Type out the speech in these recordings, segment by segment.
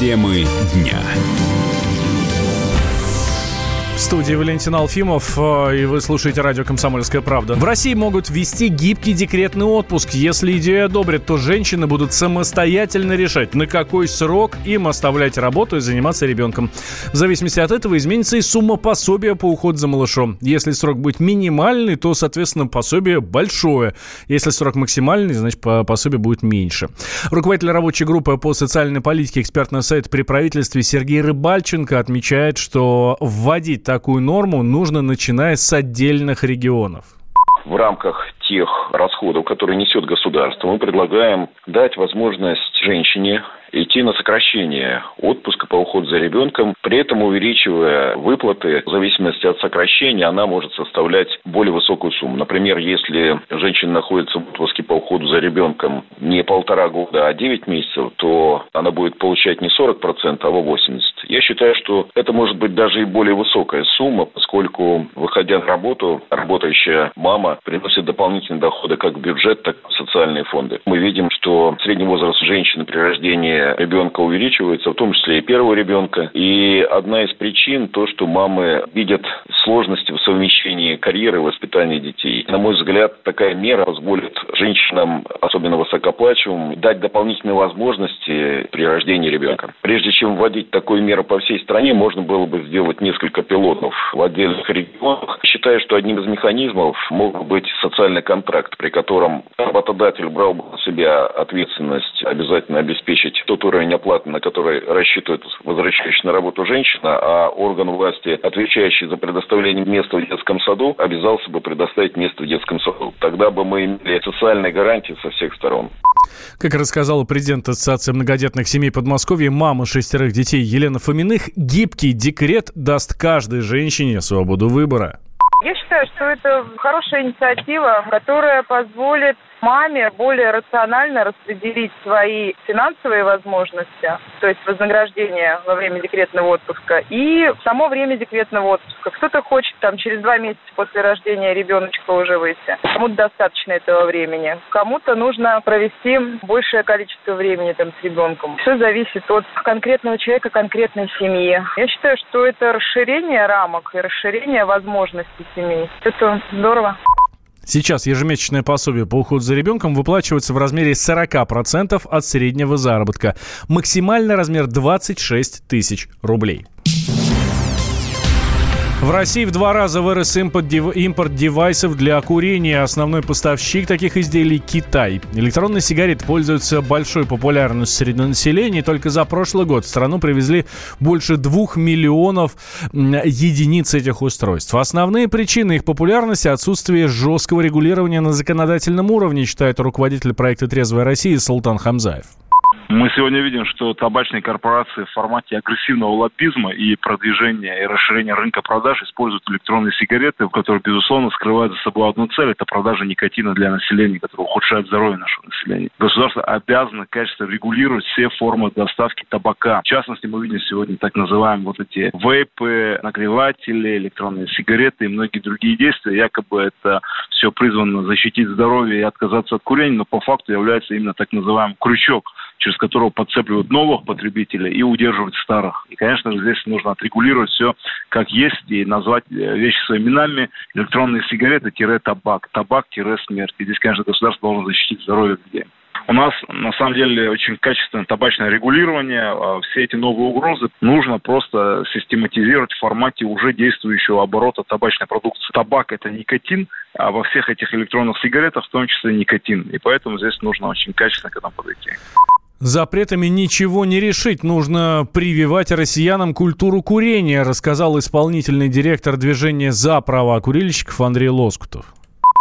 Темы дня студии Валентин Алфимов, э, и вы слушаете радио «Комсомольская правда». В России могут ввести гибкий декретный отпуск. Если идею одобрят, то женщины будут самостоятельно решать, на какой срок им оставлять работу и заниматься ребенком. В зависимости от этого изменится и сумма пособия по уходу за малышом. Если срок будет минимальный, то, соответственно, пособие большое. Если срок максимальный, значит, пособие будет меньше. Руководитель рабочей группы по социальной политике экспертного совета при правительстве Сергей Рыбальченко отмечает, что вводить такую норму нужно начиная с отдельных регионов? В рамках тех расходов, которые несет государство, мы предлагаем дать возможность женщине идти на сокращение отпуска по уходу за ребенком, при этом увеличивая выплаты, в зависимости от сокращения, она может составлять более высокую сумму. Например, если женщина находится в отпуске по уходу за ребенком не полтора года, а 9 месяцев, то она будет получать не 40%, а 80%. Я считаю, что это может быть даже и более высокая сумма, поскольку, выходя на работу, работающая мама приносит дополнительные доходы как в бюджет, так и в социальные фонды. Мы видим, что средний возраст женщины при рождении ребенка увеличивается, в том числе и первого ребенка. И одна из причин то, что мамы видят сложности в совмещении карьеры и воспитания детей. На мой взгляд, такая мера позволит женщинам, особенно высокоплачиваемым, дать дополнительные возможности при рождении ребенка. Прежде чем вводить такую меру по всей стране, можно было бы сделать несколько пилотов в отдельных регионах. Считаю, что одним из механизмов мог быть социальный контракт, при котором работодатель брал бы на себя ответственность обязательно обеспечить тот уровень оплаты, на который рассчитывает возвращающая на работу женщина, а орган власти, отвечающий за предоставление места в детском саду, обязался бы предоставить место в детском саду. Тогда бы мы имели социальные гарантии со всех сторон. Как рассказала президент Ассоциации многодетных семей Подмосковья, мама шестерых детей Елена Фоминых, гибкий декрет даст каждой женщине свободу выбора. Я считаю, что это хорошая инициатива, которая позволит маме более рационально распределить свои финансовые возможности, то есть вознаграждение во время декретного отпуска и само время декретного отпуска. Кто-то хочет там через два месяца после рождения ребеночка уже выйти. Кому-то достаточно этого времени. Кому-то нужно провести большее количество времени там с ребенком. Все зависит от конкретного человека, конкретной семьи. Я считаю, что это расширение рамок и расширение возможностей семей. Это здорово. Сейчас ежемесячное пособие по уходу за ребенком выплачивается в размере 40% от среднего заработка. Максимальный размер 26 тысяч рублей. В России в два раза вырос импорт, дев... импорт девайсов для курения. Основной поставщик таких изделий – Китай. Электронные сигареты пользуются большой популярностью среди населения. Только за прошлый год в страну привезли больше двух миллионов единиц этих устройств. Основные причины их популярности – отсутствие жесткого регулирования на законодательном уровне, считает руководитель проекта «Трезвая Россия» Султан Хамзаев. Мы сегодня видим, что табачные корпорации в формате агрессивного лоббизма и продвижения и расширения рынка продаж используют электронные сигареты, которые, безусловно, скрывают за собой одну цель – это продажа никотина для населения, которая ухудшает здоровье нашего населения. Государство обязано качественно регулировать все формы доставки табака. В частности, мы видим сегодня так называемые вот эти вейпы, нагреватели, электронные сигареты и многие другие действия. Якобы это все призвано защитить здоровье и отказаться от курения, но по факту является именно так называемый крючок – через которого подцепливают новых потребителей и удерживать старых. И, конечно же, здесь нужно отрегулировать все как есть и назвать э, вещи своими именами. Электронные сигареты-табак, табак-смерть. И здесь, конечно, государство должно защитить здоровье людей. У нас, на самом деле, очень качественное табачное регулирование. А все эти новые угрозы нужно просто систематизировать в формате уже действующего оборота табачной продукции. Табак – это никотин, а во всех этих электронных сигаретах в том числе никотин. И поэтому здесь нужно очень качественно к этому подойти. Запретами ничего не решить. Нужно прививать россиянам культуру курения, рассказал исполнительный директор движения «За права курильщиков» Андрей Лоскутов.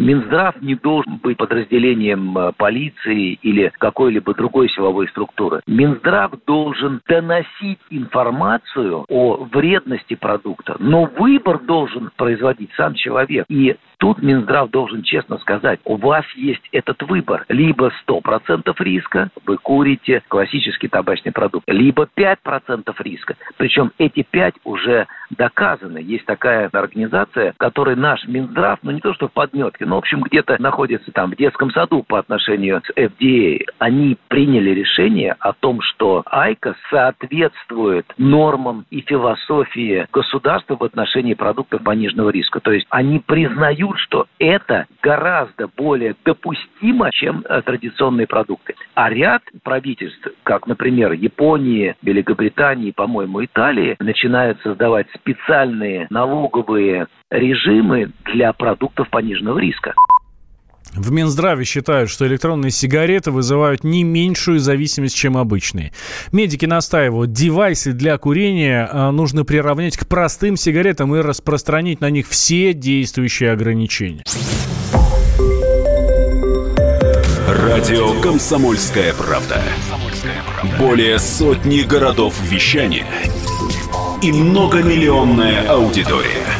Минздрав не должен быть подразделением э, полиции или какой-либо другой силовой структуры. Минздрав должен доносить информацию о вредности продукта, но выбор должен производить сам человек. И Тут Минздрав должен честно сказать, у вас есть этот выбор. Либо 100% риска, вы курите классический табачный продукт, либо 5% риска. Причем эти 5 уже доказаны. Есть такая организация, которой наш Минздрав, ну не то что в подметке, но в общем где-то находится там в детском саду по отношению с FDA. Они приняли решение о том, что Айка соответствует нормам и философии государства в отношении продуктов пониженного риска. То есть они признают, что это гораздо более допустимо, чем э, традиционные продукты. А ряд правительств, как, например, Японии, Великобритании, по-моему, Италии, начинают создавать специальные налоговые режимы для продуктов пониженного риска. В Минздраве считают, что электронные сигареты вызывают не меньшую зависимость, чем обычные. Медики настаивают, девайсы для курения а, нужно приравнять к простым сигаретам и распространить на них все действующие ограничения. Радио «Комсомольская правда». Более сотни городов вещания и многомиллионная аудитория.